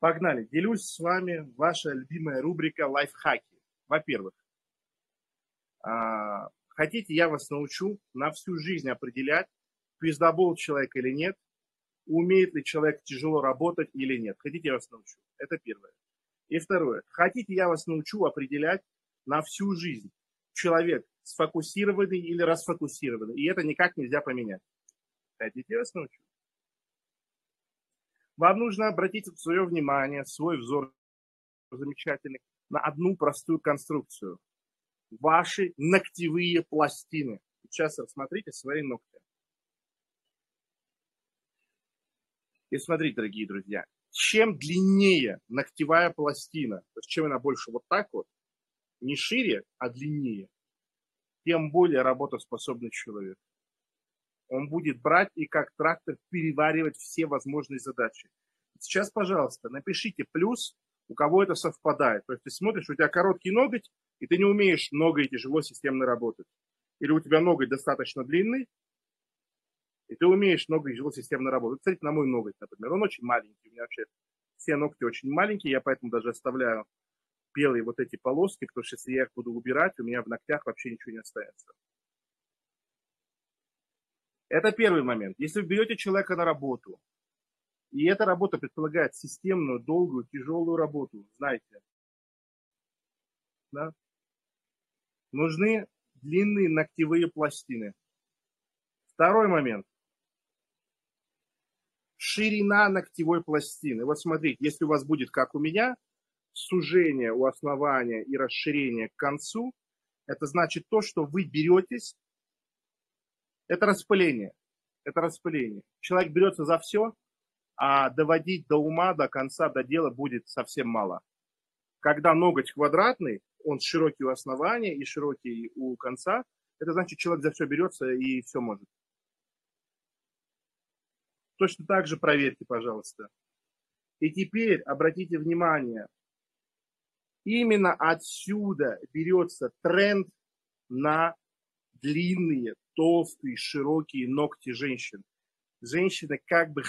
Погнали. Делюсь с вами ваша любимая рубрика лайфхаки. Во-первых, а, хотите, я вас научу на всю жизнь определять, пиздобол человек или нет, умеет ли человек тяжело работать или нет. Хотите, я вас научу. Это первое. И второе. Хотите, я вас научу определять на всю жизнь, человек сфокусированный или расфокусированный. И это никак нельзя поменять. Хотите, я вас научу. Вам нужно обратить свое внимание, свой взор замечательный, на одну простую конструкцию. Ваши ногтевые пластины. Сейчас рассмотрите свои ногти. И смотрите, дорогие друзья, чем длиннее ногтевая пластина, чем она больше вот так вот, не шире, а длиннее, тем более работоспособный человек он будет брать и как трактор переваривать все возможные задачи. Сейчас, пожалуйста, напишите плюс, у кого это совпадает. То есть ты смотришь, у тебя короткий ноготь, и ты не умеешь много и тяжело системно работать. Или у тебя ноготь достаточно длинный, и ты умеешь много и тяжело системно работать. Смотрите на мой ноготь, например. Он очень маленький. У меня вообще все ногти очень маленькие, я поэтому даже оставляю белые вот эти полоски, потому что если я их буду убирать, у меня в ногтях вообще ничего не останется. Это первый момент. Если вы берете человека на работу, и эта работа предполагает системную, долгую, тяжелую работу, знаете, да, нужны длинные ногтевые пластины. Второй момент. Ширина ногтевой пластины. Вот смотрите, если у вас будет, как у меня, сужение у основания и расширение к концу, это значит то, что вы беретесь это распыление. Это распыление. Человек берется за все, а доводить до ума, до конца, до дела будет совсем мало. Когда ноготь квадратный, он широкий у основания и широкий у конца, это значит, человек за все берется и все может. Точно так же проверьте, пожалуйста. И теперь обратите внимание, именно отсюда берется тренд на длинные, толстые, широкие ногти женщин. Женщины как бы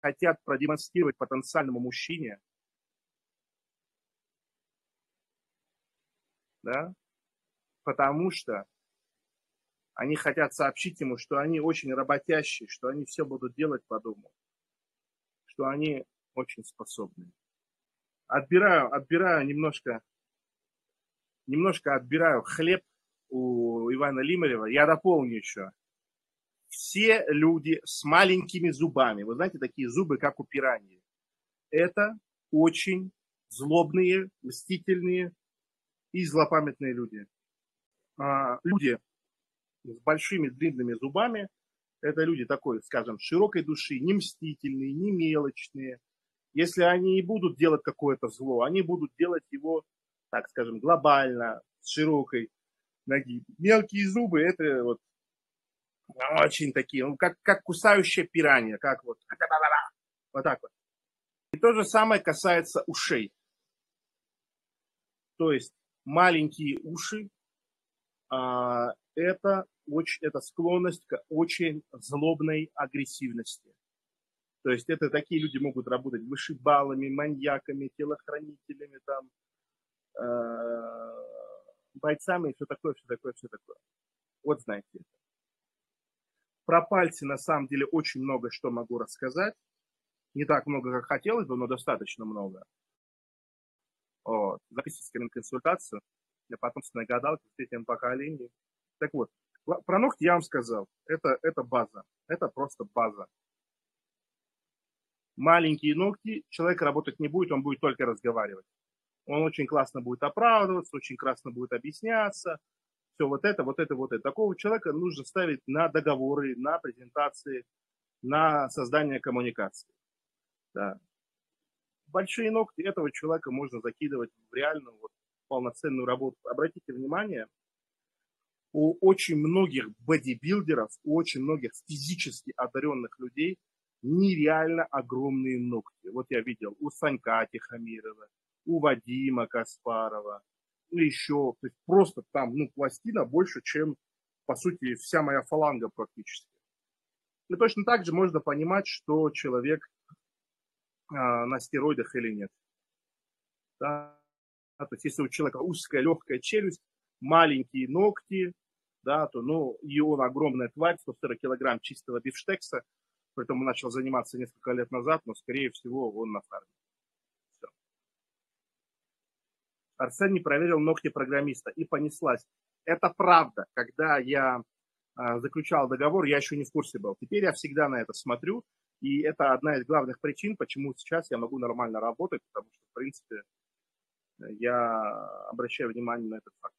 хотят продемонстрировать потенциальному мужчине, да, потому что они хотят сообщить ему, что они очень работящие, что они все будут делать по дому, что они очень способны. Отбираю, отбираю немножко, немножко отбираю хлеб у Ивана Лимарева, я дополню еще. Все люди с маленькими зубами, вы знаете, такие зубы, как у пираньи, это очень злобные, мстительные и злопамятные люди. А, люди с большими длинными зубами, это люди такой, скажем, широкой души, не мстительные, не мелочные. Если они и будут делать какое-то зло, они будут делать его, так скажем, глобально, с широкой ноги. Мелкие зубы это вот очень такие, ну, как, как кусающая пиранья, как вот, вот так вот. И то же самое касается ушей. То есть маленькие уши а, это, очень, это склонность к очень злобной агрессивности. То есть это такие люди могут работать вышибалами, маньяками, телохранителями, там, э, бойцами и все такое, все такое, все такое. Вот знаете это. Про пальцы на самом деле очень много что могу рассказать. Не так много, как хотелось бы, но достаточно много. Вот. Записывайтесь на консультацию для потомственной гадалки в третьем поколении. Так вот, про ногти я вам сказал. Это, это база. Это просто база. Маленькие ногти, человек работать не будет, он будет только разговаривать. Он очень классно будет оправдываться, очень классно будет объясняться. Все вот это, вот это, вот это. Такого человека нужно ставить на договоры, на презентации, на создание коммуникации. Да. Большие ногти этого человека можно закидывать в реальную вот, полноценную работу. Обратите внимание, у очень многих бодибилдеров, у очень многих физически одаренных людей нереально огромные ногти. Вот я видел у Санька Тихомирова, у Вадима Каспарова, ну еще, то есть просто там, ну, пластина больше, чем, по сути, вся моя фаланга практически. И точно так же можно понимать, что человек на стероидах или нет. Да? То есть если у человека узкая легкая челюсть, маленькие ногти, да, то ну, и он огромная тварь, 140 килограмм чистого бифштекса, поэтому начал заниматься несколько лет назад, но, скорее всего, он на фарме. Все. Арсен не проверил ногти программиста и понеслась. Это правда. Когда я а, заключал договор, я еще не в курсе был. Теперь я всегда на это смотрю, и это одна из главных причин, почему сейчас я могу нормально работать, потому что, в принципе, я обращаю внимание на этот факт.